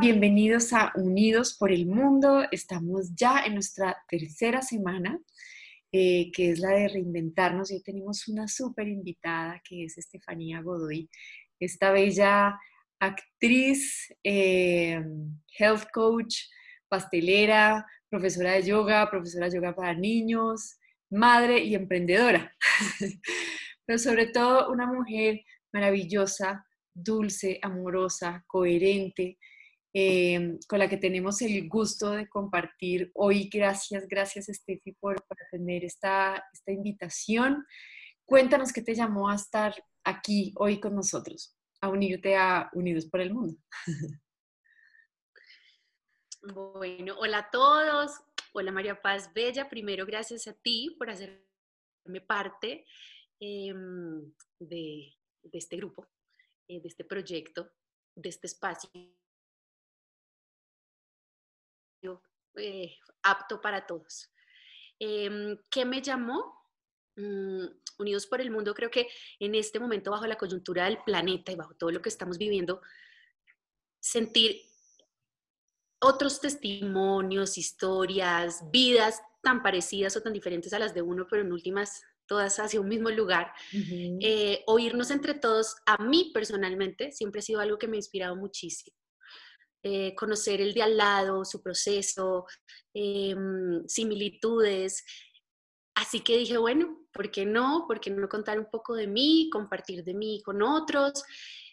Bienvenidos a Unidos por el Mundo. Estamos ya en nuestra tercera semana, eh, que es la de reinventarnos. Hoy tenemos una súper invitada que es Estefanía Godoy, esta bella actriz, eh, health coach, pastelera, profesora de yoga, profesora de yoga para niños, madre y emprendedora. Pero sobre todo una mujer maravillosa dulce, amorosa, coherente, em, con la que tenemos el gusto de compartir hoy. Gracias, gracias Steffi por, por tener esta, esta invitación. Cuéntanos qué te llamó a estar aquí hoy con nosotros, a unirte a Unidos por el Mundo. Bueno, hola a todos. Hola María Paz Bella. Primero, gracias a ti por hacerme parte em, de, de este grupo eh, de este proyecto, de este espacio eh, apto para todos. Em, ¿Qué me llamó? Mm, Unidos por el Mundo, creo que en este momento, bajo la coyuntura del planeta y bajo todo lo que estamos viviendo, sentir otros testimonios, historias, vidas tan parecidas o tan diferentes a las de uno, pero en últimas todas hacia un mismo lugar. Eh, oírnos entre todos, a mí personalmente, siempre ha sido algo que me ha inspirado muchísimo. Eh, conocer el de al lado, su proceso, em, similitudes. Así que dije, bueno, ¿por qué no? ¿Por qué no contar un poco de mí, compartir de mí con otros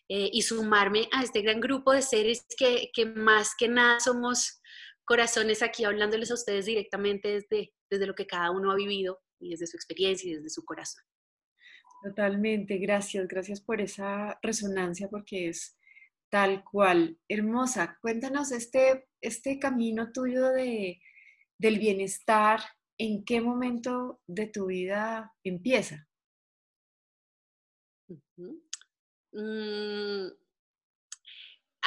eh, y sumarme a este gran grupo de seres que, que, más que nada somos corazones aquí hablándoles a ustedes directamente desde, desde lo que cada uno ha vivido y desde su experiencia y desde su corazón. Totalmente, gracias, gracias por esa resonancia porque es tal cual. Hermosa, cuéntanos este, este camino tuyo de, del bienestar, ¿en qué momento de tu vida empieza? Mm,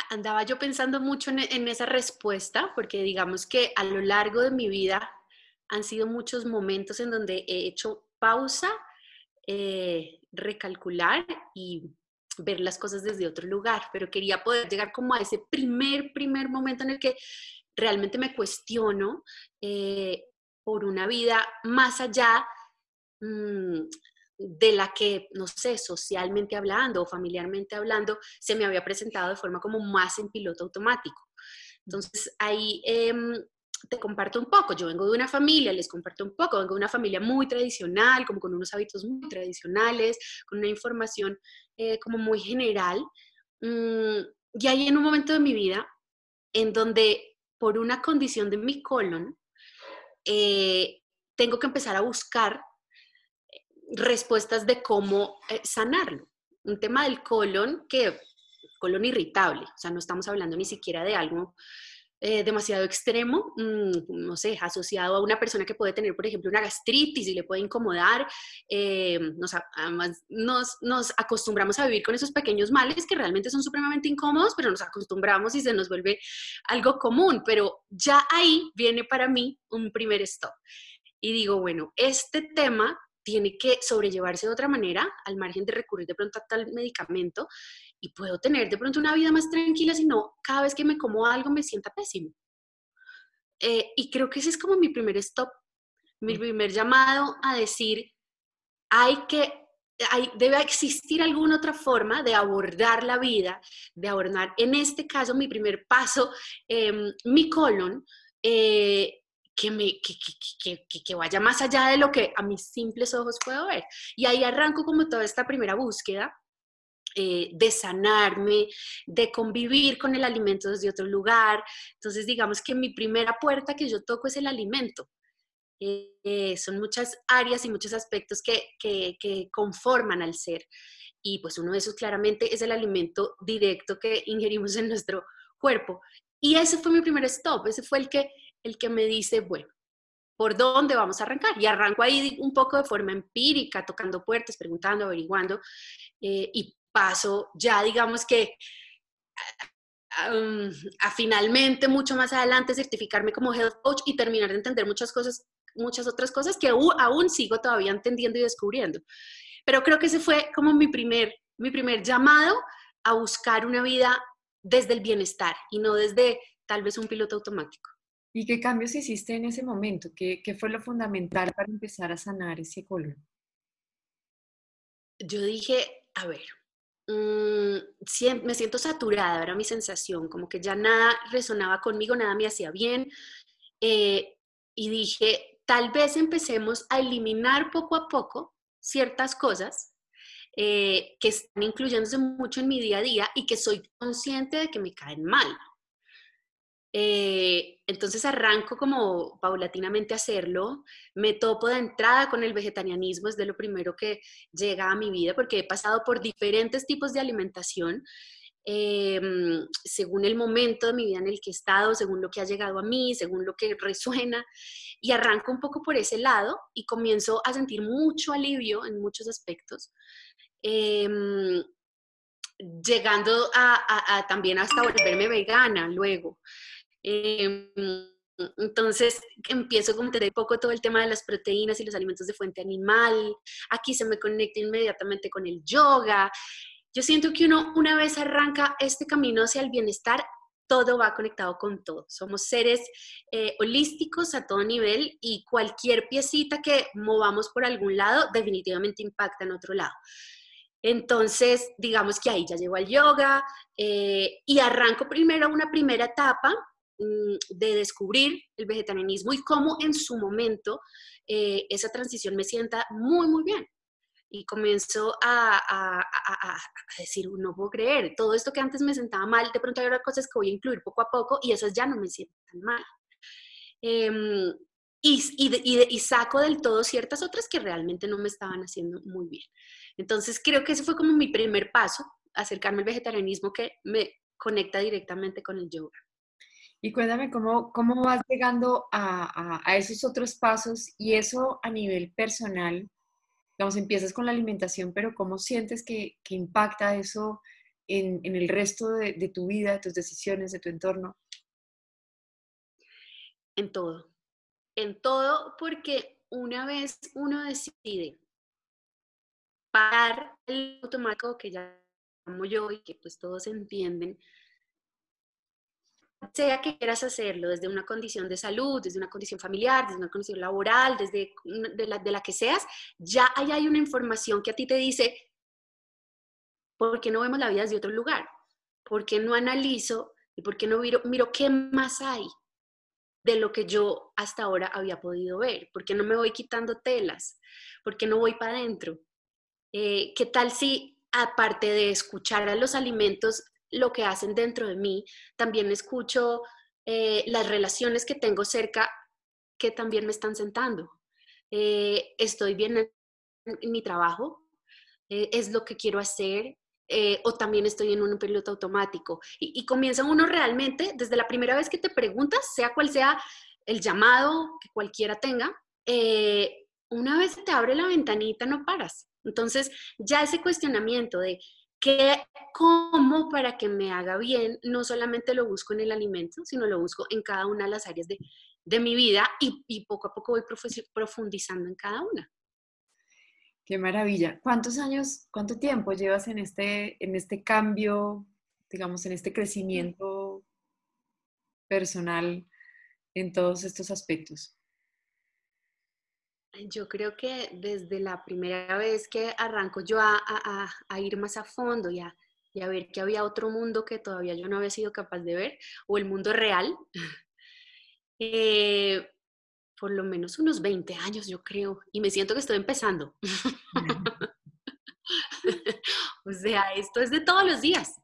andaba yo pensando mucho en, esa respuesta, porque digamos que a lo largo de mi vida han sido muchos momentos en donde he hecho pausa, eh, recalcular y ver las cosas desde otro lugar, pero quería poder llegar como a ese primer, primer momento en el que realmente me cuestiono eh, por una vida más allá mm, de la que, no sé, socialmente hablando o familiarmente hablando, se me había presentado de forma como más en piloto automático. Entonces ahí em, te comparto un poco. Yo vengo de una familia, les comparto un poco, vengo de una familia muy tradicional, como con unos hábitos muy tradicionales, con una información eh, como muy general. Mm, y hay en un momento de mi vida en donde por una condición de mi colon, eh, tengo que empezar a buscar respuestas de cómo eh, sanarlo. Un tema del colon que, colon irritable, o sea, no estamos hablando ni siquiera de algo eh, demasiado extremo, mm, no sé, asociado a una persona que puede tener, por ejemplo, una gastritis y le puede incomodar. Eh, nos, además, nos, nos, acostumbramos a vivir con esos pequeños males que realmente son supremamente incómodos, pero nos acostumbramos y se nos vuelve algo común. Pero ya ahí viene para mí un primer stop. Y digo, bueno, este tema tiene que sobrellevarse de otra manera, al margen de recurrir de pronto a tal medicamento, y puedo tener de pronto una vida más tranquila si no cada vez que me como algo me sienta pésimo. Eh, y creo que ese es como mi primer stop, mi primer llamado a decir, hay que, hay, debe existir alguna otra forma de abordar la vida, de abordar, en este caso, mi primer paso, em, mi colon, eh, que, me, que, que, que, que, vaya más allá de lo que a mis simples ojos puedo ver. Y ahí arranco como toda esta primera búsqueda eh, de sanarme, de convivir con el alimento desde otro lugar. Entonces, digamos que mi primera puerta que yo toco es el alimento. Eh, son muchas áreas y muchos aspectos que, que, conforman al ser. Y pues uno de esos claramente es el alimento directo que ingerimos en nuestro cuerpo. Y ese fue mi primer stop, ese fue el que, el que me dice, bueno, ¿por dónde vamos a arrancar? Y arranco ahí un poco de forma empírica, tocando puertas, preguntando, averiguando, eh, y paso ya digamos que a finalmente mucho más adelante certificarme como health coach y terminar de entender muchas cosas, muchas otras cosas que aún, sigo todavía entendiendo y descubriendo. Pero creo que ese fue como mi primer, mi primer llamado a buscar una vida desde el bienestar y no desde tal vez un piloto automático. ¿Y qué cambios hiciste en ese momento? ¿Qué, qué fue lo fundamental para empezar a sanar ese colon? Yo dije, a ver, mmm, me siento saturada, era mi sensación, como que ya nada resonaba conmigo, nada me hacía bien. Eh, y dije, tal vez empecemos a eliminar poco a poco ciertas cosas eh, que están incluyéndose mucho en mi día a día y que soy consciente de que me caen mal. Eh, entonces arranco como paulatinamente a hacerlo, me topo de entrada con el vegetarianismo, es de lo primero que llega a mi vida porque he pasado por diferentes tipos de alimentación, em, según el momento de mi vida en el que he estado, según lo que ha llegado a mí, según lo que resuena, y arranco un poco por ese lado y comienzo a sentir mucho alivio en muchos aspectos. Em, llegando a, también hasta volverme vegana luego. Em, entonces empiezo como te poco todo el tema de las proteínas y los alimentos de fuente animal. Aquí se me conecta inmediatamente con el yoga. Yo siento que uno una vez arranca este camino hacia el bienestar, todo va conectado con todo. Somos seres eh, holísticos a todo nivel y cualquier piecita que movamos por algún lado definitivamente impacta en otro lado. Entonces, digamos que ahí ya llego al yoga eh, y arranco primero una primera etapa de descubrir el vegetarianismo y cómo en su momento eh, esa transición me sienta muy, muy bien. Y comienzo a, decir, no puedo creer, todo esto que antes me sentaba mal, de pronto hay otras cosas que voy a incluir poco a poco y esas ya no me sientan mal. Em, y, saco del todo ciertas otras que realmente no me estaban haciendo muy bien. Entonces creo que ese fue como mi primer paso, acercarme al vegetarianismo que me conecta directamente con el yoga. Y cuéntame cómo, cómo vas llegando a, a, esos otros pasos y eso a nivel personal, digamos, empiezas con la alimentación, pero ¿cómo sientes que, que impacta eso en, en, el resto de, de tu vida, de tus decisiones, de tu entorno? En todo, en todo porque una vez uno decide parar el automático que ya llamo yo y que pues todos entienden, sea que quieras hacerlo desde una condición de salud, desde una condición familiar, desde una condición laboral, desde de la, de la que seas, ya ahí hay una información que a ti te dice, ¿por qué no vemos la vida desde otro lugar? ¿Por qué no analizo y por qué no miro, miro qué más hay de lo que yo hasta ahora había podido ver? ¿Por qué no me voy quitando telas? ¿Por qué no voy para adentro? Eh, ¿Qué tal si, aparte de escuchar a los alimentos, lo que hacen dentro de mí, también escucho eh, las relaciones que tengo cerca que también me están sentando? Eh, ¿Estoy bien en, mi trabajo? ¿Es lo que quiero hacer? o también estoy en un piloto automático. Y, y, comienza uno realmente, desde la primera vez que te preguntas, sea cual sea el llamado que cualquiera tenga, una vez te abre la ventanita, no paras. Entonces, ya ese cuestionamiento de qué, cómo para que me haga bien, no solamente lo busco en el alimento, sino lo busco en cada una de las áreas de, mi vida y, poco a poco voy profundizando en cada una. Qué maravilla. ¿Cuántos años, cuánto tiempo llevas en este, en este cambio, digamos, en este crecimiento personal en todos estos aspectos? Yo creo que desde la primera vez que arranco yo a, ir más a fondo y a, ver que había otro mundo que todavía yo no había sido capaz de ver, o el mundo real, eh, por lo menos unos 20 años yo creo, y me siento que estoy empezando. o sea, esto es de todos los días,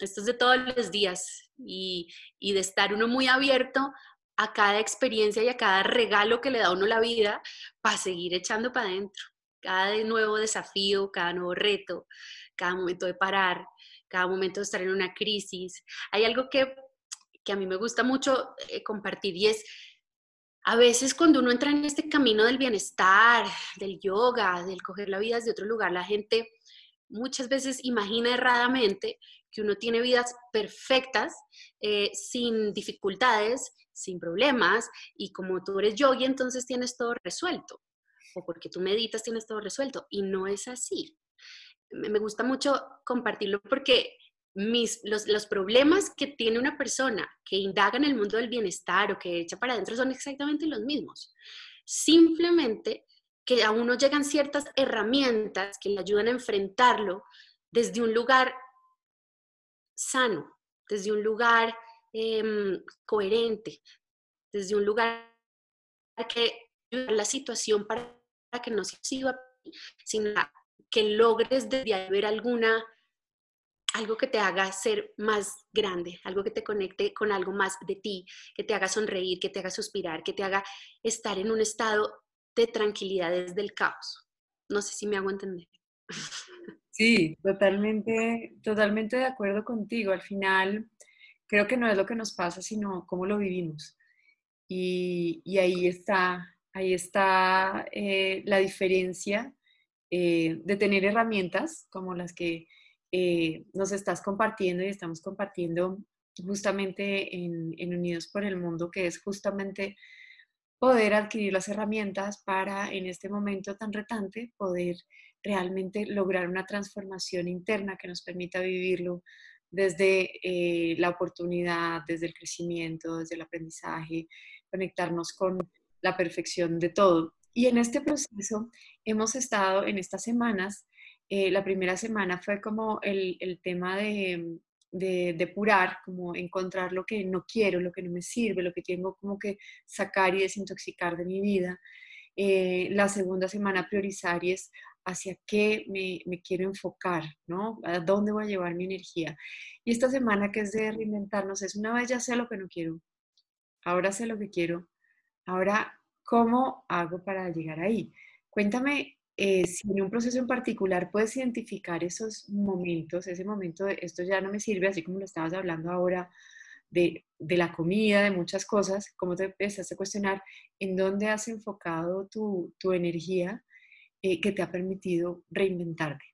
esto es de todos los días, y, y de estar uno muy abierto a cada experiencia y a cada regalo que le da uno la vida para seguir echando para adentro. Cada nuevo desafío, cada nuevo reto, cada momento de parar, cada momento de estar en una crisis. Hay algo que, a mí me gusta mucho eh, compartir y es, a veces cuando uno entra en este camino del bienestar, del yoga, del coger la vida desde otro lugar, la gente muchas veces imagina erradamente que uno tiene vidas perfectas, eh, sin dificultades, sin problemas, y como tú eres yogi, entonces tienes todo resuelto, o porque tú meditas tienes todo resuelto, y no es así. Me gusta mucho compartirlo porque mis, los, los, problemas que tiene una persona que indaga en el mundo del bienestar o que echa para adentro son exactamente los mismos. Simplemente que a uno llegan ciertas herramientas que le ayudan a enfrentarlo desde un lugar sano, desde un lugar em, coherente, desde un lugar que la situación para que no se siga, sino que logres desde ahí ver alguna algo que te haga ser más grande, algo que te conecte con algo más de ti, que te haga sonreír, que te haga suspirar, que te haga estar en un estado de tranquilidad desde el caos. No sé si me hago entender. Sí, totalmente, totalmente de acuerdo contigo. Al final, creo que no es lo que nos pasa, sino cómo lo vivimos. Y, ahí está, ahí está eh, la diferencia eh, de tener herramientas como las que eh, nos estás compartiendo y estamos compartiendo justamente en, Unidos por el Mundo, que es justamente poder adquirir las herramientas para en este momento tan retante poder realmente lograr una transformación interna que nos permita vivirlo desde eh, la oportunidad, desde el crecimiento, desde el aprendizaje, conectarnos con la perfección de todo. Y en este proceso hemos estado en estas semanas eh, la primera semana fue como el, tema de, de depurar, como encontrar lo que no quiero, lo que no me sirve, lo que tengo como que sacar y desintoxicar de mi vida. Eh, la segunda semana priorizar y es hacia qué me, quiero enfocar, ¿no? ¿A dónde voy a llevar mi energía? Y esta semana que es de reinventarnos es una vez ya sé lo que no quiero, ahora sé lo que quiero, ahora cómo hago para llegar ahí. Cuéntame eh, si en un proceso en particular puedes identificar esos momentos, ese momento de esto ya no me sirve, así como lo estabas hablando ahora de, de la comida, de muchas cosas, cómo te empezaste a cuestionar en dónde has enfocado tu, tu energía eh, que te ha permitido reinventarte.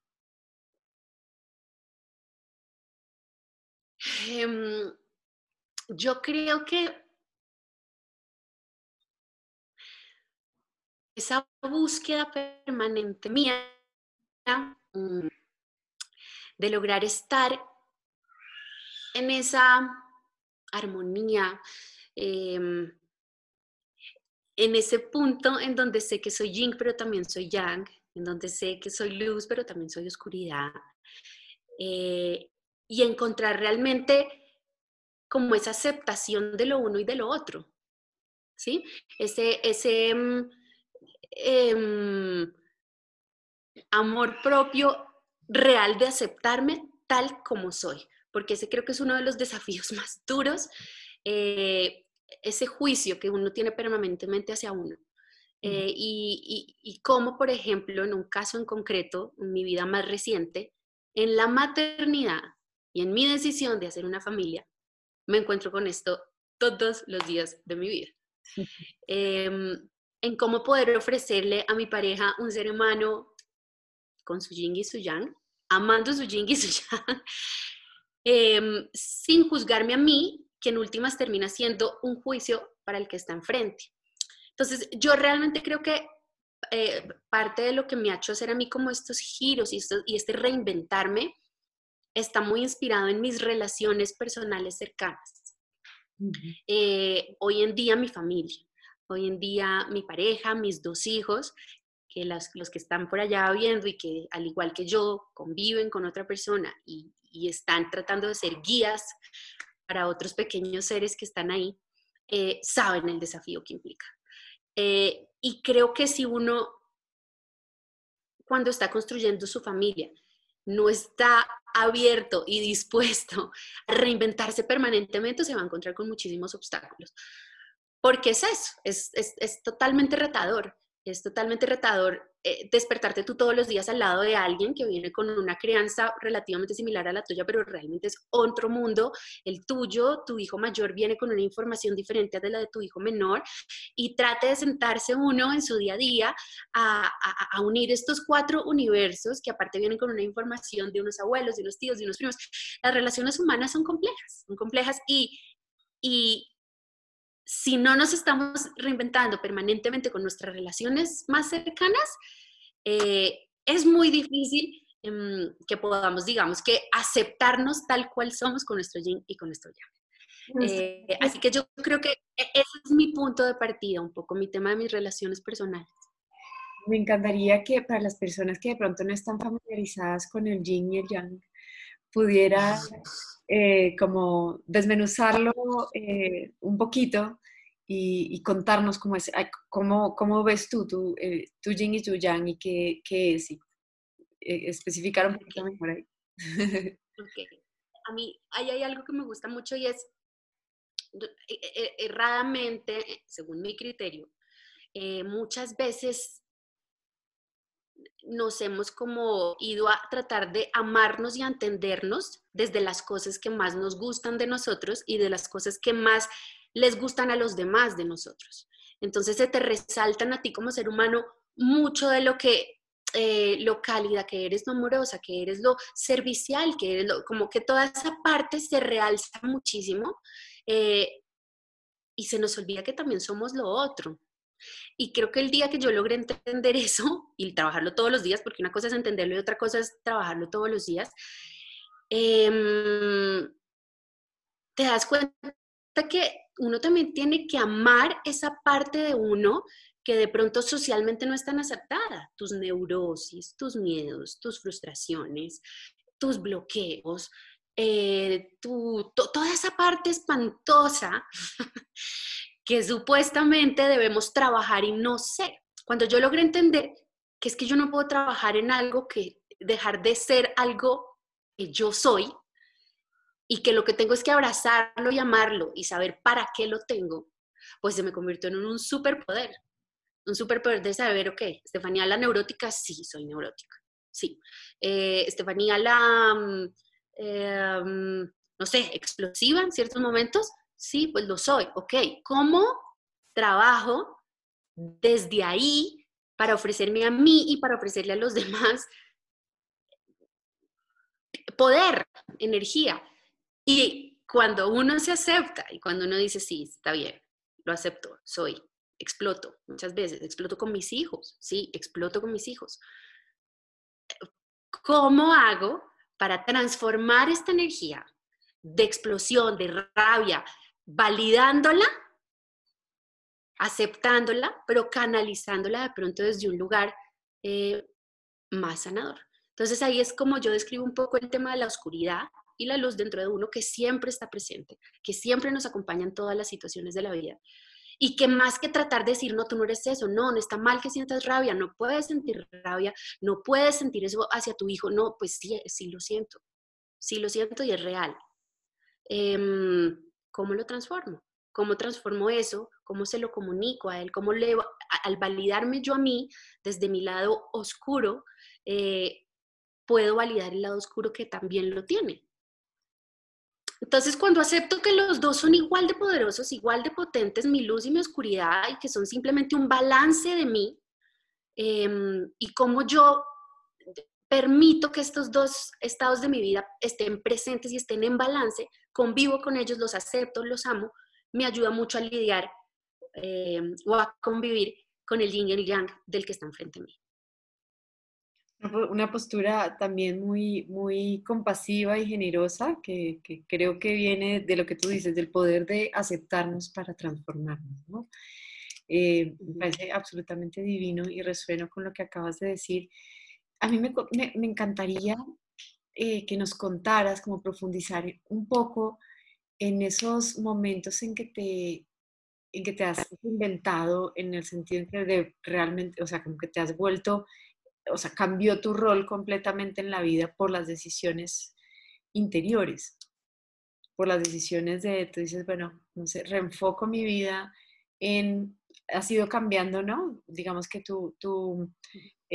Em, yo creo que esa búsqueda permanente mía mm, de lograr estar en esa armonía, em, en ese punto en donde sé que soy yin, pero también soy yang, en donde sé que soy luz, pero también soy oscuridad, eh, y encontrar realmente como esa aceptación de lo uno y de lo otro, ¿sí? Ese, ese mm, Em, amor propio real de aceptarme tal como soy, porque ese creo que es uno de los desafíos más duros, eh, ese juicio que uno tiene permanentemente hacia uno. Eh, y, y, como, por ejemplo, en un caso en concreto, en mi vida más reciente, en la maternidad y en mi decisión de hacer una familia, me encuentro con esto todos los días de mi vida. en cómo poder ofrecerle a mi pareja un ser humano con su yin y su yang, amando su yin y su yang, em, sin juzgarme a mí, que en últimas termina siendo un juicio para el que está enfrente. Entonces, yo realmente creo que eh, parte de lo que me ha hecho hacer a mí como estos giros y, y este reinventarme está muy inspirado en mis relaciones personales cercanas. Eh, hoy en día mi familia. Hoy en día mi pareja, mis dos hijos, que los, que están por allá viendo y que al igual que yo conviven con otra persona y, están tratando de ser guías para otros pequeños seres que están ahí, eh, saben el desafío que implica. Eh, y creo que si uno, cuando está construyendo su familia, no está abierto y dispuesto a reinventarse permanentemente, se va a encontrar con muchísimos obstáculos porque es eso, es, es, es totalmente retador, es totalmente retador eh, despertarte tú todos los días al lado de alguien que viene con una crianza relativamente similar a la tuya, pero realmente es otro mundo, el tuyo, tu hijo mayor viene con una información diferente a la de tu hijo menor y trate de sentarse uno en su día a día a, a, a unir estos cuatro universos que aparte vienen con una información de unos abuelos, de unos tíos, de unos primos. Las relaciones humanas son complejas, son complejas y, y, si no nos estamos reinventando permanentemente con nuestras relaciones más cercanas, eh, es muy difícil em, que podamos, digamos, que aceptarnos tal cual somos con nuestro yin y con nuestro yang. Eh, así que yo creo que e, ese es mi punto de partida, un poco mi tema de mis relaciones personales. Me encantaría que para las personas que de pronto no están familiarizadas con el yin y el yang, pudiera eh, como desmenuzarlo eh, un poquito y, contarnos cómo, es, cómo, cómo ves tú tu, eh, tu yin y tu yang y qué, qué es, y especificar un poquito mejor ahí. A mí ahí hay algo que me gusta mucho y es, erradamente, según mi criterio, muchas veces nos hemos como ido a tratar de amarnos y a entendernos desde las cosas que más nos gustan de nosotros y de las cosas que más les gustan a los demás de nosotros. Entonces se te resaltan a ti como ser humano mucho de lo que, eh, lo cálida que eres, lo amorosa que eres, lo servicial que eres, como que toda esa parte se realza muchísimo eh, y se nos olvida que también somos lo otro. Y creo que el día que yo logré entender eso y trabajarlo todos los días, porque una cosa es entenderlo y otra cosa es trabajarlo todos los días, em, te das cuenta que uno también tiene que amar esa parte de uno que de pronto socialmente no es tan aceptada, tus neurosis, tus miedos, tus frustraciones, tus bloqueos, eh, toda esa parte espantosa que supuestamente debemos trabajar y no sé. Cuando yo logré entender que es que yo no puedo trabajar en algo que dejar de ser algo que yo soy y que lo que tengo es que abrazarlo y amarlo y saber para qué lo tengo, pues se me convirtió en un superpoder. Un superpoder de saber, ok, Estefanía la neurótica, sí, soy neurótica. Sí. Eh, Estefanía la, mm, em, no sé, explosiva en ciertos momentos, Sí, pues lo soy. Ok, ¿cómo trabajo desde ahí para ofrecerme a mí y para ofrecerle a los demás poder, energía? Y cuando uno se acepta y cuando uno dice, sí, está bien, lo acepto, soy, exploto muchas veces, exploto con mis hijos, sí, exploto con mis hijos. ¿Cómo hago para transformar esta energía de explosión, de rabia, validándola, aceptándola, pero canalizándola de pronto desde un lugar eh, más sanador. Entonces ahí es como yo describo un poco el tema de la oscuridad y la luz dentro de uno que siempre está presente, que siempre nos acompaña en todas las situaciones de la vida. Y que más que tratar de decir, no, tú no eres eso, no, no está mal que sientas rabia, no puedes sentir rabia, no puedes sentir eso hacia tu hijo, no, pues sí, sí lo siento, sí lo siento y es real. Em, ¿cómo lo transformo? ¿Cómo transformo eso? ¿Cómo se lo comunico a él? ¿Cómo le, al validarme yo a mí desde mi lado oscuro, eh, puedo validar el lado oscuro que también lo tiene? Entonces, cuando acepto que los dos son igual de poderosos, igual de potentes, mi luz y mi oscuridad, y que son simplemente un balance de mí, em, y cómo yo permito que estos dos estados de mi vida estén presentes y estén en balance, convivo con ellos, los acepto, los amo, me ayuda mucho a lidiar eh, o a convivir con el yin y el yang del que está enfrente de mí. Una postura también muy, muy compasiva y generosa que, creo que viene de lo que tú dices, del poder de aceptarnos para transformarnos. ¿no? Eh, me parece absolutamente divino y resueno con lo que acabas de decir. A mí me, me encantaría eh, que nos contaras, como profundizar un poco en esos momentos en que te, en que te has inventado, en el sentido de realmente, o sea, como que te has vuelto, o sea, cambió tu rol completamente en la vida por las decisiones interiores, por las decisiones de, tú dices, bueno, no sé, reenfoco mi vida en, ha sido cambiando, ¿no? Digamos que tu, tu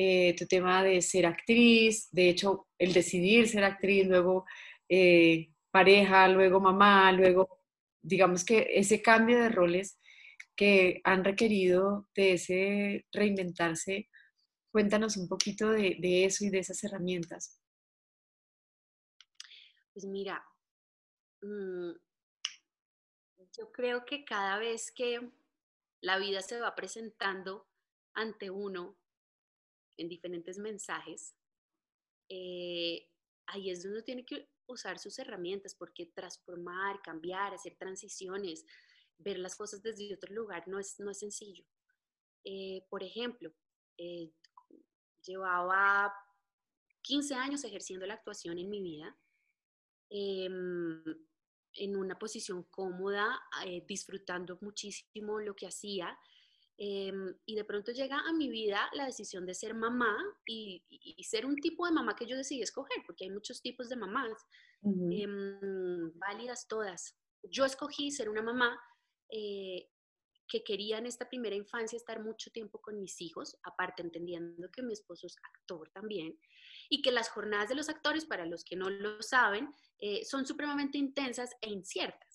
eh, tu tema de ser actriz, de hecho, el decidir ser actriz, luego eh, pareja, luego mamá, luego, digamos que ese cambio de roles que han requerido de ese reinventarse, cuéntanos un poquito de, eso y de esas herramientas. Pues mira, mm, yo creo que cada vez que la vida se va presentando ante uno en diferentes mensajes, eh, ahí es donde tiene que usar sus herramientas, porque transformar, cambiar, hacer transiciones, ver las cosas desde otro lugar no es, no es sencillo. Eh, por ejemplo, eh, llevaba 15 años ejerciendo la actuación en mi vida, em, en una posición cómoda, eh, disfrutando muchísimo lo que hacía. Em, y de pronto llega a mi vida la decisión de ser mamá y, ser un tipo de mamá que yo decidí escoger, porque hay muchos tipos de mamás, em, válidas todas. Yo escogí ser una mamá eh, que quería en esta primera infancia estar mucho tiempo con mis hijos, aparte entendiendo que mi esposo es actor también, y que las jornadas de los actores, para los que no lo saben, eh, son supremamente intensas e inciertas.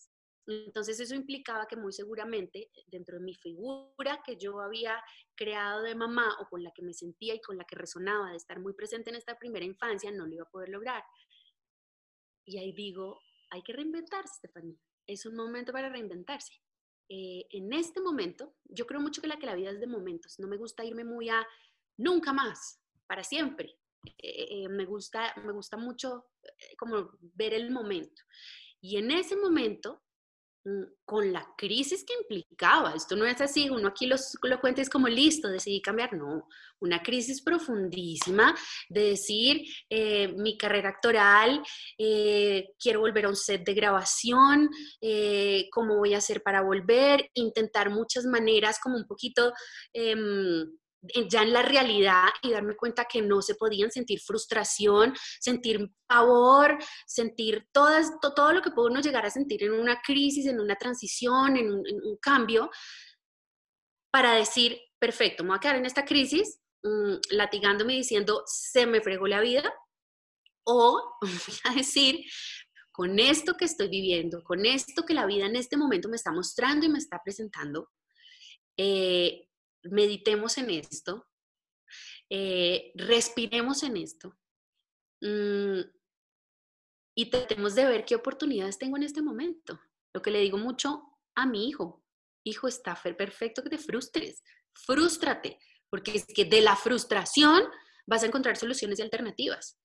Entonces eso implicaba que muy seguramente dentro de mi figura que yo había creado de mamá o con la que me sentía y con la que resonaba de estar muy presente en esta primera infancia, no lo iba a poder lograr. Y ahí digo, hay que reinventarse, Estefanía. Es un momento para reinventarse. Eh, en este momento, yo creo mucho que la, que la vida es de momentos. No me gusta irme muy a nunca más, para siempre. Eh, eh, me, gusta, me gusta mucho como ver el momento. Y en ese momento con la crisis que implicaba. Esto no es así, uno aquí lo cuenta es como listo, decidí cambiar. No, una crisis profundísima de decir, eh, mi carrera actoral, eh, quiero volver a un set de grabación, eh, cómo voy a hacer para volver, intentar muchas maneras como un poquito em, ya en la realidad y darme cuenta que no se podían sentir frustración, sentir pavor, sentir todas, todo lo que puede uno llegar a sentir en una crisis, en una transición, en un, cambio, para decir, perfecto, me voy a quedar en esta crisis, mm, latigándome diciendo, se me fregó la vida, o voy a decir, con esto que estoy viviendo, con esto que la vida en este momento me está mostrando y me está presentando, eh, meditemos en esto, eh, respiremos en esto mm, y tratemos de ver qué oportunidades tengo en este momento. Lo que le digo mucho a mi hijo, hijo, está perfecto que te frustres, frústrate, porque es que de la frustración vas a encontrar soluciones y alternativas.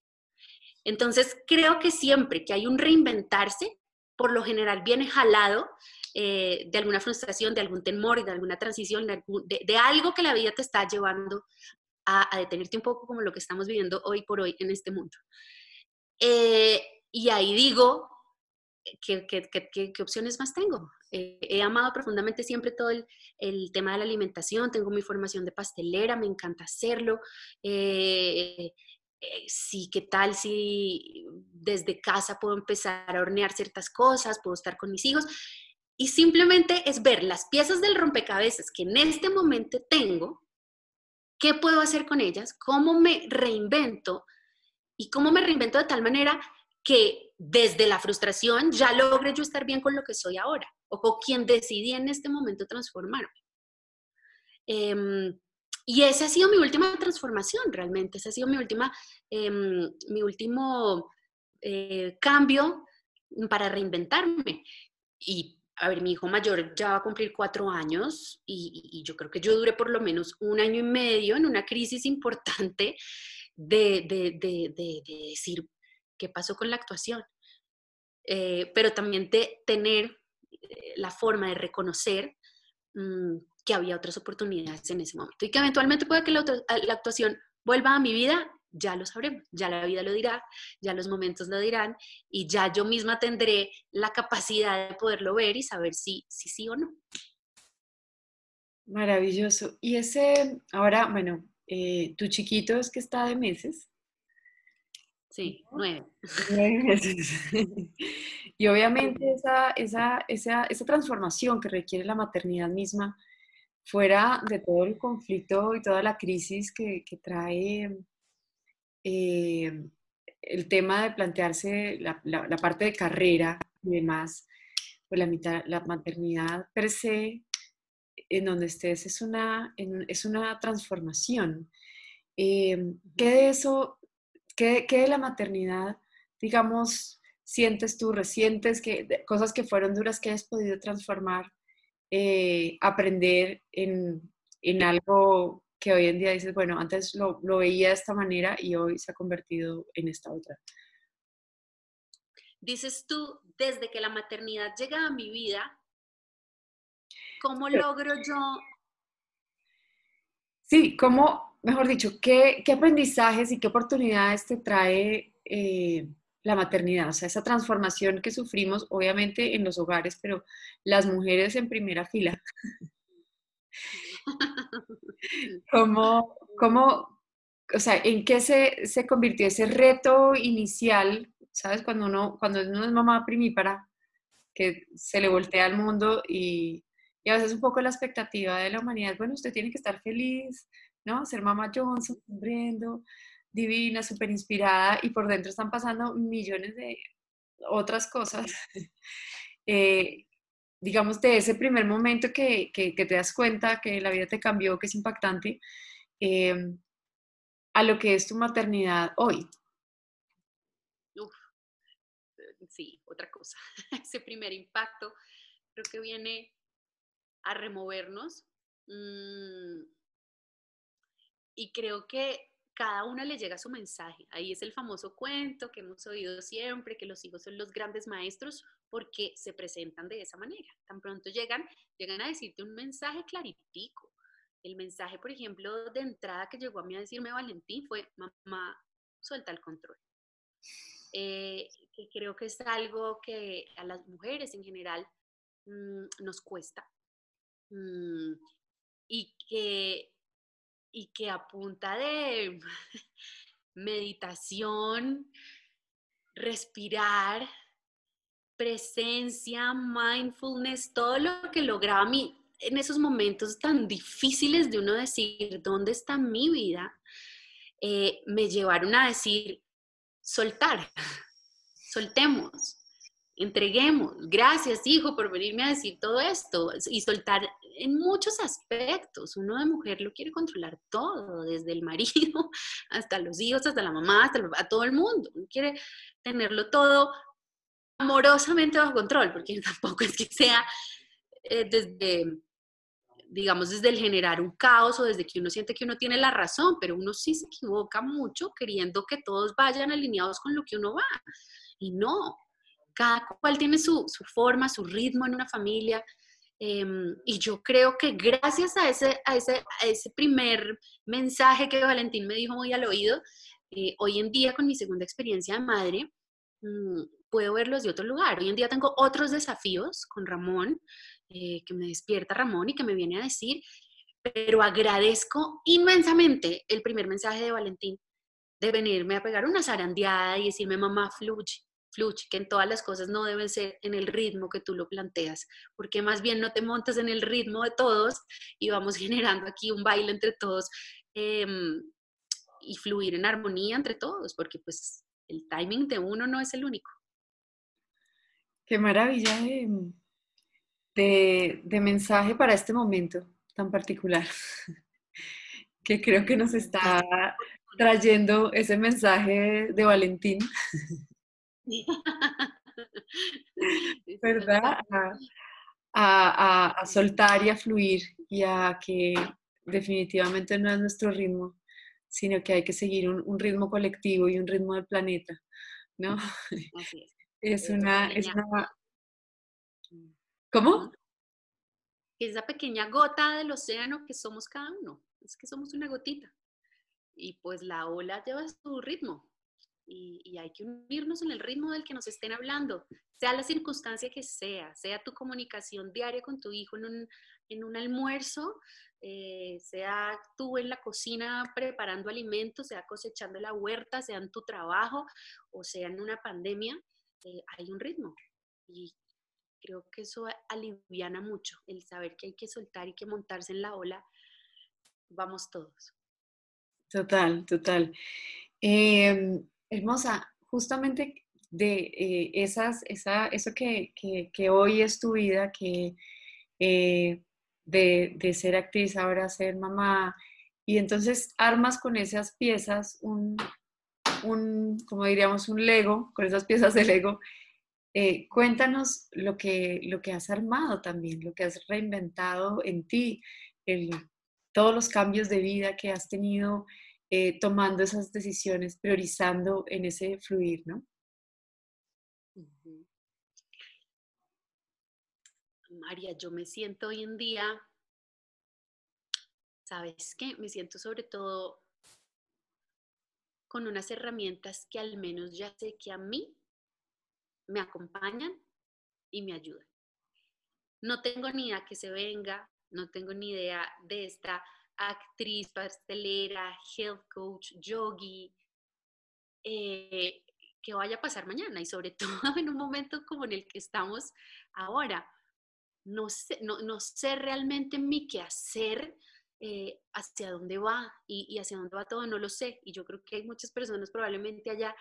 Entonces, creo que siempre que hay un reinventarse, por lo general viene jalado eh, de alguna frustración, de algún temor, de alguna transición, de, algo que la vida te está llevando a, detenerte un poco como lo que estamos viviendo hoy por hoy en este mundo. Eh, y ahí digo, ¿qué, qué, opciones más tengo? Eh, he amado profundamente siempre todo el, tema de la alimentación, tengo mi formación de pastelera, me encanta hacerlo. sí, ¿qué tal si desde casa puedo empezar a hornear ciertas cosas, puedo estar con mis hijos? Y simplemente es ver las piezas del rompecabezas que en este momento tengo, qué puedo hacer con ellas, cómo me reinvento y cómo me reinvento de tal manera que desde la frustración ya logre yo estar bien con lo que soy ahora o con quien decidí en este momento transformarme. Em, y esa ha sido mi última transformación realmente, ese ha sido mi, última, em, mi último eh, cambio para reinventarme. Y a ver, mi hijo mayor ya va a cumplir cuatro años y, yo creo que yo duré por lo menos un año y medio en una crisis importante de, de, decir qué pasó con la actuación, eh, pero también de tener eh, la forma de reconocer mm, que había otras oportunidades en ese momento y que eventualmente puede que la actuación vuelva a mi vida ya lo sabremos, ya la vida lo dirá, ya los momentos lo dirán y ya yo misma tendré la capacidad de poderlo ver y saber si sí sí o no. Maravilloso. Y ese, ahora, bueno, eh, tu chiquito es que está de meses. Sí, nueve. Nueve meses. y obviamente esa, esa, esa, esa transformación que requiere la maternidad misma, fuera de todo el conflicto y toda la crisis que, que trae eh, el tema de plantearse la, parte de carrera y demás, pues la, mitad, la maternidad per se, en donde estés, es una, es una transformación. Eh, ¿Qué de eso, qué, de la maternidad, digamos, sientes tú, resientes, que, cosas que fueron duras que hayas podido transformar, eh, aprender en, en algo que hoy en día dices, bueno, antes lo, lo veía de esta manera y hoy se ha convertido en esta otra? Dices tú, desde que la maternidad llega a mi vida, ¿cómo logro yo? Sí, ¿cómo, mejor dicho, qué, qué aprendizajes y qué oportunidades te trae eh, la maternidad? O sea, esa transformación que sufrimos, obviamente, en los hogares, pero las mujeres en primera fila. ¿Cómo, cómo, o sea, en qué se, se convirtió ese reto inicial ¿sabes? Cuando uno, cuando uno es mamá primípara, que se le voltea al mundo y, y a veces un poco la expectativa de la humanidad, bueno, usted tiene que estar feliz, ¿no? Ser mamá Johnson, sonriendo, divina, súper inspirada y por dentro están pasando millones de otras cosas. eh, digamos, de ese primer momento que, que, te das cuenta que la vida te cambió, que es impactante, eh, a lo que es tu maternidad hoy. sí, otra cosa. Ese primer impacto creo que viene a removernos. Mm, y creo que cada una le llega su mensaje. Ahí es el famoso cuento que hemos oído siempre, que los hijos son los grandes maestros porque se presentan de esa manera. Tan pronto llegan, llegan a decirte un mensaje claritico. El mensaje, por ejemplo, de entrada que llegó a mí a decirme Valentín fue, mamá, suelta el control. Eh, que creo que es algo que a las mujeres en general mmm, nos cuesta mmm, y, que, y que a punta de meditación, respirar, presencia, mindfulness, todo lo que lograba a mí en esos momentos tan difíciles de uno decir dónde está mi vida, eh, me llevaron a decir, soltar, soltemos, entreguemos. Gracias, hijo, por venirme a decir todo esto y soltar en muchos aspectos. Uno de mujer lo quiere controlar todo, desde el marido hasta los hijos, hasta la mamá, hasta a todo el mundo. Uno quiere tenerlo todo amorosamente bajo control, porque tampoco es que sea eh, desde digamos, desde el generar un caos o desde que uno siente que uno tiene la razón, pero uno sí se equivoca mucho queriendo que todos vayan alineados con lo que uno va. Y no, cada cual tiene su, su forma, su ritmo en una familia. Eh, y yo creo que gracias a ese, a, ese, a ese primer mensaje que Valentín me dijo muy al oído, eh, hoy en día con mi segunda experiencia de madre, mmm, puedo verlos de otro lugar. Hoy en día tengo otros desafíos con Ramón, eh, que me despierta Ramón y que me viene a decir, pero agradezco inmensamente el primer mensaje de Valentín de venirme a pegar una zarandeada y decirme, mamá, fluye, fluye, que en todas las cosas no deben ser en el ritmo que tú lo planteas, porque más bien no te montas en el ritmo de todos y vamos generando aquí un baile entre todos eh, y fluir en armonía entre todos, porque pues el timing de uno no es el único. Qué maravilla de, de, de mensaje para este momento tan particular, que creo que nos está trayendo ese mensaje de Valentín. ¿Verdad? A, a, a, soltar y a fluir y a que definitivamente no es nuestro ritmo, sino que hay que seguir un, un ritmo colectivo y un ritmo del planeta, ¿no? Así es. Es una, es una ¿Cómo? Esa pequeña gota del océano que somos cada uno. Es que somos una gotita. Y pues la ola lleva su ritmo. Y, hay que unirnos en el ritmo del que nos estén hablando, sea la circunstancia que sea, sea tu comunicación diaria con tu hijo en un, en un almuerzo, eh, sea tú en la cocina preparando alimentos, sea cosechando la huerta, sea en tu trabajo o sea en una pandemia, eh, hay un ritmo. Y, Creo que eso aliviana mucho, el saber que hay que soltar y que montarse en la ola. Vamos todos. Total, total. Eh, hermosa, justamente de eh, esas, esa, eso que, que, hoy es tu vida, que eh, de, de, ser actriz ahora ser mamá, y entonces armas con esas piezas un, un, como diríamos, un Lego, con esas piezas de Lego, eh, cuéntanos lo que, lo que has armado también, lo que has reinventado en ti, el, todos los cambios de vida que has tenido eh, tomando esas decisiones, priorizando en ese fluir, ¿no? María, yo me siento hoy en día, ¿sabes qué? Me siento sobre todo con unas herramientas que al menos ya sé que a mí me acompañan y me ayudan. No tengo ni idea que se venga, no tengo ni idea de esta actriz, pastelera, health coach, yogi, eh, que vaya a pasar mañana y sobre todo en un momento como en el que estamos ahora. No sé, no, sé realmente mi qué hacer, eh, hacia dónde va y, y, hacia dónde va todo, no lo sé. Y yo creo que hay muchas personas probablemente allá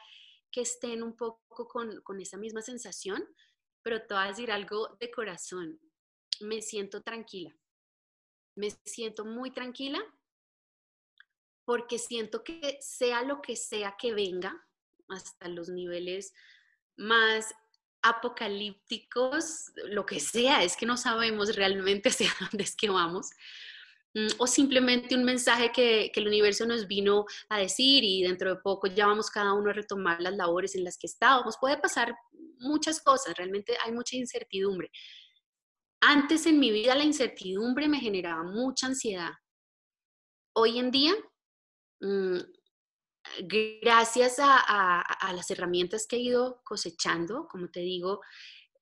que estén un poco con, con esa misma sensación, pero te voy a decir algo de corazón. Me siento tranquila. Me siento muy tranquila porque siento que sea lo que sea que venga, hasta los niveles más apocalípticos, lo que sea, es que no sabemos realmente hacia dónde es que vamos, Mm, o simplemente un mensaje que, el universo nos vino a decir y dentro de poco ya vamos cada uno a retomar las labores en las que estábamos. Puede pasar muchas cosas, realmente hay mucha incertidumbre. Antes en mi vida la incertidumbre me generaba mucha ansiedad. Hoy en día, mm, gracias a, las herramientas que he ido cosechando, como te digo,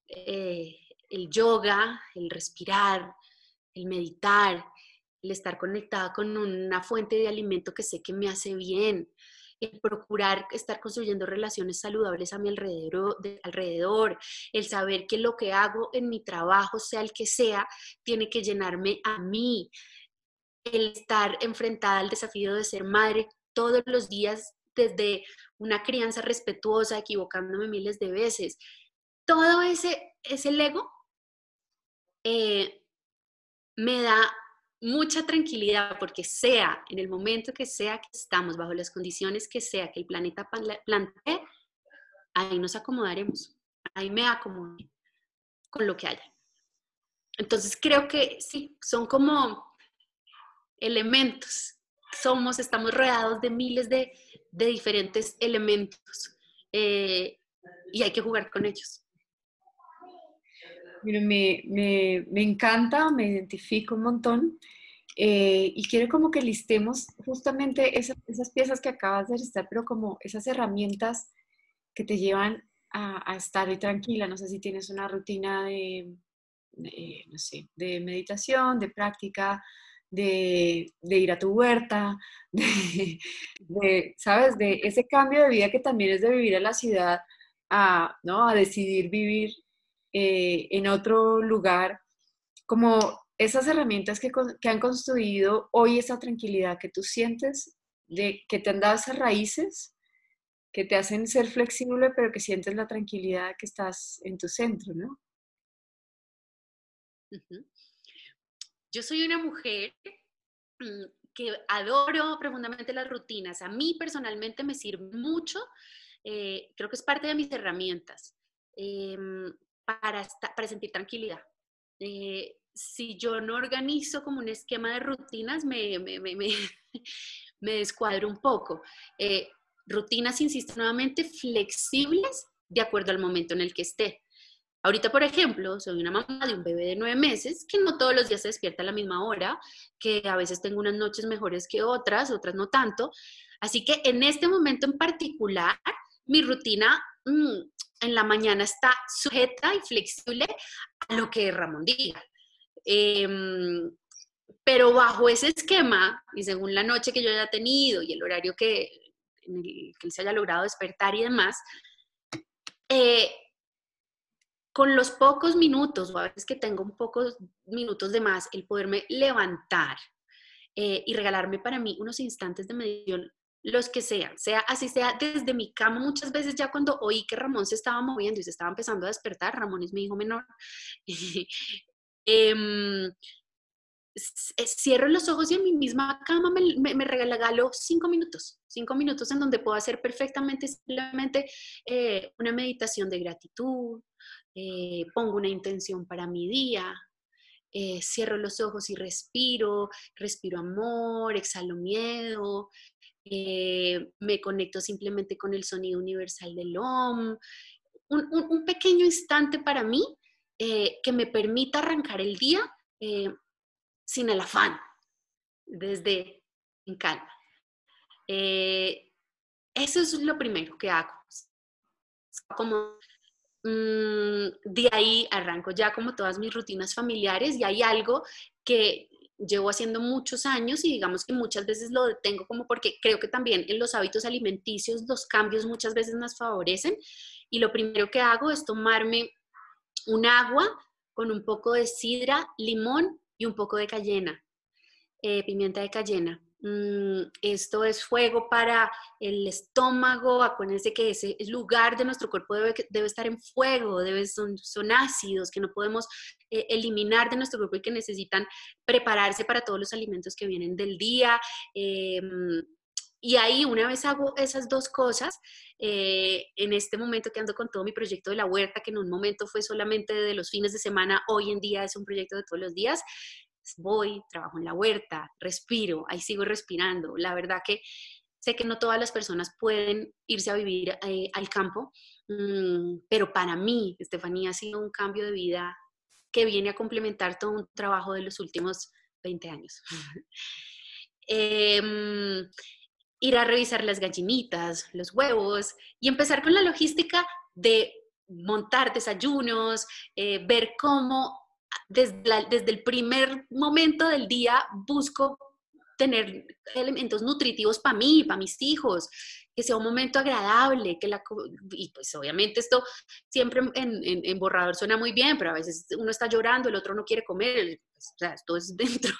eh, el yoga, el respirar, el meditar, el estar conectada con una fuente de alimento que sé que me hace bien, el procurar estar construyendo relaciones saludables a mi alrededor, alrededor, el saber que lo que hago en mi trabajo, sea el que sea, tiene que llenarme a mí, el estar enfrentada al desafío de ser madre todos los días desde una crianza respetuosa, equivocándome miles de veces. Todo ese, ese ego eh, me da mucha tranquilidad porque sea en el momento que sea que estamos, bajo las condiciones que sea que el planeta plantee, ahí nos acomodaremos, ahí me acomodo con lo que haya. Entonces creo que sí, son como elementos. Somos, estamos rodeados de miles de, diferentes elementos eh, y hay que jugar con ellos. Me, me, me, encanta, me identifico un montón eh, y quiero como que listemos justamente esas, piezas que acabas de listar, pero como esas herramientas que te llevan a, a estar tranquila. No sé si tienes una rutina de, no sé, de meditación, de práctica, de, ir a tu huerta, de, ¿sabes? De ese cambio de vida que también es de vivir en la ciudad a, ¿no? a decidir vivir eh, en otro lugar, como esas herramientas que, han construido hoy esa tranquilidad que tú sientes, de que te han dado esas raíces, que te hacen ser flexible, pero que sientes la tranquilidad que estás en tu centro, ¿no? Yo soy una mujer mm, que adoro profundamente las rutinas. A mí personalmente me sirve mucho, eh, creo que es parte de mis herramientas. Em, para, para sentir tranquilidad. Eh, si yo no organizo como un esquema de rutinas, me, me, me, me descuadro un poco. Eh, rutinas, insisto nuevamente, flexibles de acuerdo al momento en el que esté. Ahorita, por ejemplo, soy una mamá de un bebé de nueve meses que no todos los días se despierta a la misma hora, que a veces tengo unas noches mejores que otras, otras no tanto. Así que en este momento en particular, mi rutina mm, en la mañana está sujeta y flexible a lo que Ramón diga. Em, pero bajo ese esquema, y según la noche que yo haya tenido y el horario que, en el que se haya logrado despertar y demás, eh, con los pocos minutos, o a veces que tengo un pocos minutos de más, el poderme levantar eh, y regalarme para mí unos instantes de meditación los que sean, sea así sea desde mi cama, muchas veces ya cuando oí que Ramón se estaba moviendo y se estaba empezando a despertar, Ramón es mi hijo menor, em, eh, cierro los ojos y en mi misma cama me, me, cinco minutos, cinco minutos en donde puedo hacer perfectamente simplemente eh, una meditación de gratitud, eh, pongo una intención para mi día, cierro los ojos y respiro, respiro amor, exhalo miedo, eh, me conecto simplemente con el sonido universal del OM. Un, pequeño instante para mí eh, que me permita arrancar el día sin el afán, desde en calma. eso es lo primero que hago. Como Mm, de ahí arranco ya como todas mis rutinas familiares y hay algo que llevo haciendo muchos años y digamos que muchas veces lo detengo como porque creo que también en los hábitos alimenticios los cambios muchas veces nos favorecen y lo primero que hago es tomarme un agua con un poco de sidra, limón y un poco de cayena, eh, pimienta de cayena. Mm, esto es fuego para el estómago, acuérdense que ese lugar de nuestro cuerpo debe, debe estar en fuego, debe, son, son ácidos que no podemos eh, eliminar de nuestro cuerpo y que necesitan prepararse para todos los alimentos que vienen del día. Em, y ahí, una vez hago esas dos cosas, eh, en este momento que ando con todo mi proyecto de la huerta, que en un momento fue solamente de los fines de semana, hoy en día es un proyecto de todos los días, voy, trabajo en la huerta, respiro, ahí sigo respirando. La verdad que sé que no todas las personas pueden irse a vivir eh, al campo, mm, pero para mí, Estefanía, ha sido un cambio de vida que viene a complementar todo un trabajo de los últimos 20 años. Em, ir a revisar las gallinitas, los huevos y empezar con la logística de montar desayunos, eh, ver cómo desde, desde el primer momento del día busco tener elementos nutritivos para mí, para mis hijos, que sea un momento agradable, que la, y pues obviamente esto siempre en, borrador suena muy bien, pero a veces uno está llorando, el otro no quiere comer, pues, o sea, esto es dentro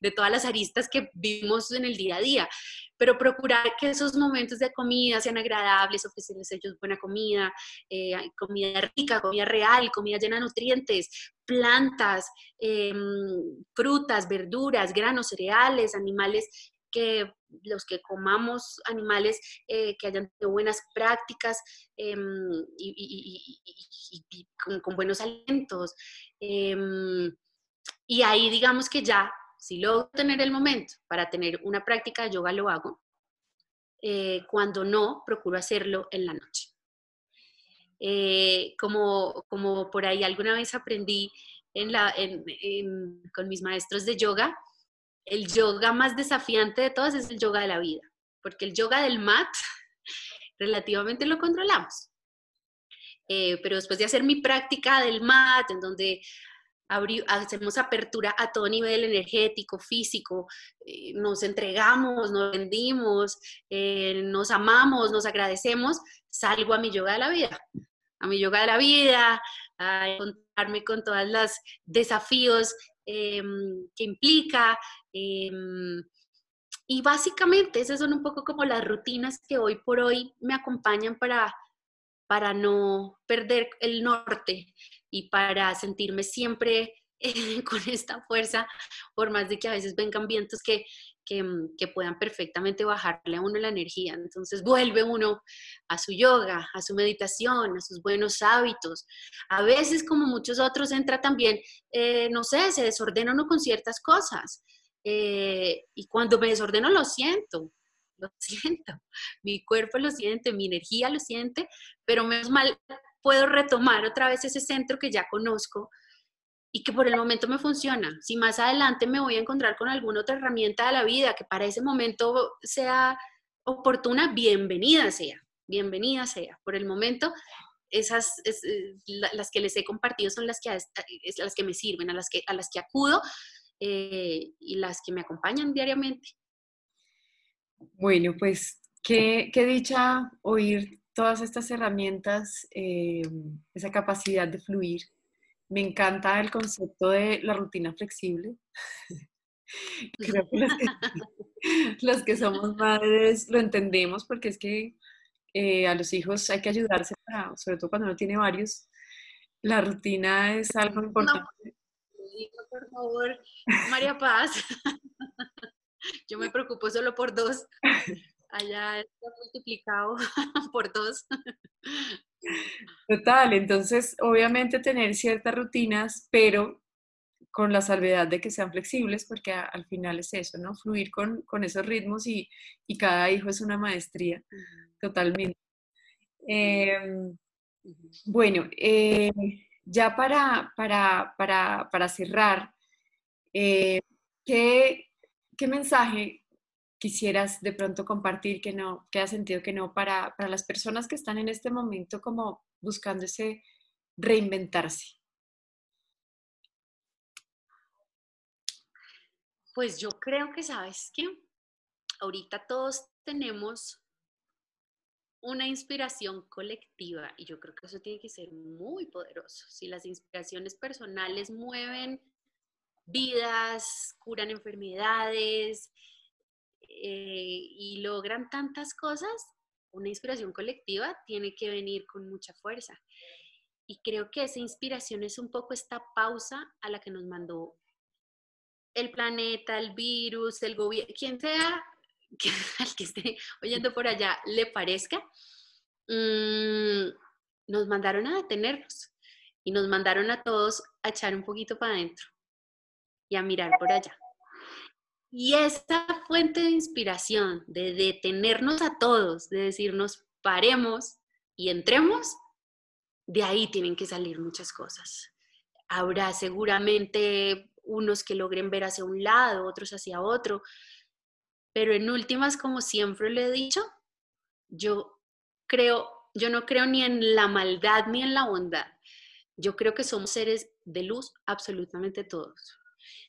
de, todas las aristas que vivimos en el día a día, pero procurar que esos momentos de comida sean agradables, ofrecerles ellos buena comida, eh, comida rica, comida real, comida llena de nutrientes, plantas, em, frutas, verduras, granos, cereales, animales que los que comamos animales eh, que hayan tenido buenas prácticas em, y, con, buenos alimentos. Em, y ahí digamos que ya si logro tener el momento para tener una práctica de yoga, lo hago. Eh, cuando no, procuro hacerlo en la noche. Eh, como, como por ahí alguna vez aprendí en la, con mis maestros de yoga, el yoga más desafiante de todos es el yoga de la vida, porque el yoga del mat relativamente lo controlamos. Eh, pero después de hacer mi práctica del mat, en donde hacemos apertura a todo nivel energético, físico, eh, nos entregamos, nos rendimos, eh, nos amamos, nos agradecemos, salgo a mi yoga de la vida, a mi yoga de la vida, a encontrarme con todos los desafíos em, que implica. Em, y básicamente esas son un poco como las rutinas que hoy por hoy me acompañan para, para no perder el norte y para sentirme siempre eh, con esta fuerza, por más de que a veces vengan vientos que, mm, que, puedan perfectamente bajarle a uno la energía. Entonces vuelve uno a su yoga, a su meditación, a sus buenos hábitos. A veces, como muchos otros, entra también, eh, no sé, se desordena uno con ciertas cosas. Eh, y cuando me desordeno lo siento, lo siento. Mi cuerpo lo siente, mi energía lo siente, pero menos mal puedo retomar otra vez ese centro que ya conozco y que por el momento me funciona. Si más adelante me voy a encontrar con alguna otra herramienta de la vida que para ese momento sea oportuna, bienvenida sea, bienvenida sea. Por el momento, esas eh, las que les he compartido son las que, las que me sirven, a las que, a las que acudo eh, y las que me acompañan diariamente. Bueno, pues qué, qué dicha oír todas estas herramientas, eh, esa capacidad de fluir. Me encanta el concepto de la rutina flexible. Creo que los, que somos madres lo entendemos porque es que eh, a los hijos hay que ayudarse, sobre todo cuando uno tiene varios. La rutina es algo importante. No, por favor, María Paz. Yo me preocupo solo por dos allá está multiplicado por dos. Total, entonces obviamente tener ciertas rutinas, pero con la salvedad de que sean flexibles, porque al final es eso, ¿no? Fluir con, con esos ritmos y, y, cada hijo es una maestría, totalmente. Em, bueno, eh, ya para, para, para, para cerrar, eh, ¿qué, ¿qué, mensaje quisieras de pronto compartir que no, que has sentido que no para, para las personas que están en este momento como buscando ese reinventarse? Pues yo creo que, ¿sabes que Ahorita todos tenemos una inspiración colectiva y yo creo que eso tiene que ser muy poderoso. Si las inspiraciones personales mueven vidas, curan enfermedades eh, y logran tantas cosas, una inspiración colectiva tiene que venir con mucha fuerza. Y creo que esa inspiración es un poco esta pausa a la que nos mandó el planeta, el virus, el gobierno, quien sea que al que esté oyendo por allá le parezca, mm, nos mandaron a detenernos y nos mandaron a todos a echar un poquito para adentro y a mirar por allá. Y esta fuente de inspiración, de detenernos a todos, de decirnos paremos y entremos, de ahí tienen que salir muchas cosas. Habrá seguramente unos que logren ver hacia un lado, otros hacia otro, pero en últimas, como siempre le he dicho, yo creo, yo no creo ni en la maldad ni en la bondad. Yo creo que somos seres de luz absolutamente todos.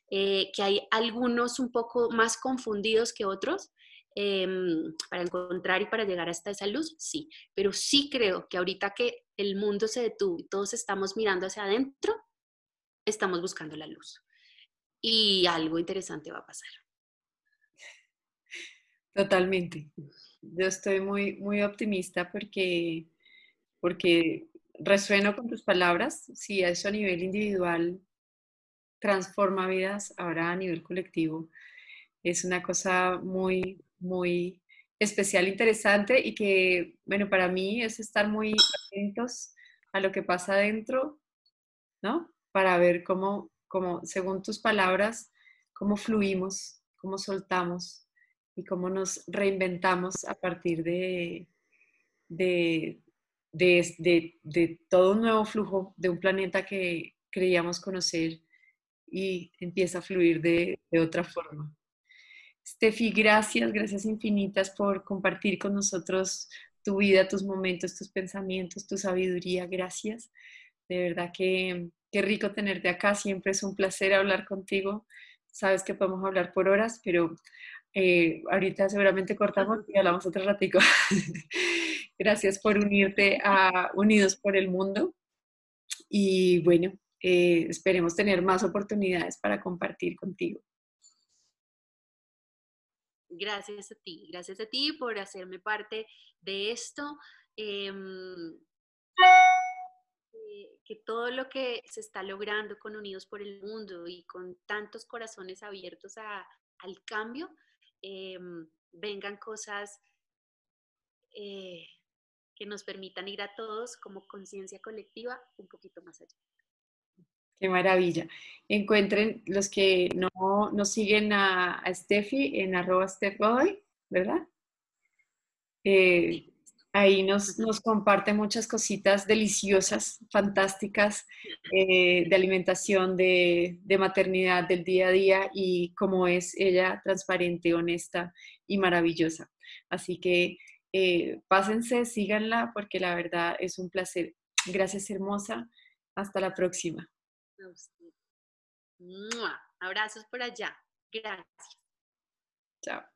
Eh, que hay algunos un poco más confundidos que otros em, para encontrar y para llegar hasta esa luz, sí. Pero sí creo que ahorita que el mundo se detuvo y todos estamos mirando hacia adentro, estamos buscando la luz. Y algo interesante va a pasar. Totalmente. Yo estoy muy, muy optimista porque, porque resueno con tus palabras. Si eso a nivel individual transforma vidas, ahora a nivel colectivo es una cosa muy, muy especial, interesante y que, bueno, para mí es estar muy atentos a lo que pasa adentro, ¿no? Para ver cómo, cómo según tus palabras, cómo fluimos, cómo soltamos, y cómo nos reinventamos a partir de, de, de, todo un nuevo flujo de un planeta que creíamos conocer y empieza a fluir de, otra forma. Steffi, gracias, gracias infinitas por compartir con nosotros tu vida, tus momentos, tus pensamientos, tu sabiduría. Gracias. De verdad que qué rico tenerte acá. Siempre es un placer hablar contigo. Sabes que podemos hablar por horas, pero eh, ahorita seguramente cortamos y hablamos otro ratico. Gracias por unirte a Unidos por el Mundo. Y bueno, eh, esperemos tener más oportunidades para compartir contigo. Gracias a ti, gracias a ti por hacerme parte de esto. Em, eh, que todo lo que se está logrando con Unidos por el Mundo y con tantos corazones abiertos al cambio, Em, vengan cosas eh, que nos permitan ir a todos como conciencia colectiva un poquito más allá. Qué maravilla. Encuentren los que no nos siguen a, a Steffi en arroba Steffi, ¿verdad? Eh, Ahí nos, nos, comparte muchas cositas deliciosas, fantásticas, eh, de alimentación, de, de, maternidad, del día a día y cómo es ella transparente, honesta y maravillosa. Así que eh, pásense, síganla porque la verdad es un placer. Gracias hermosa. Hasta la próxima. Abrazos por allá. Gracias. Chao.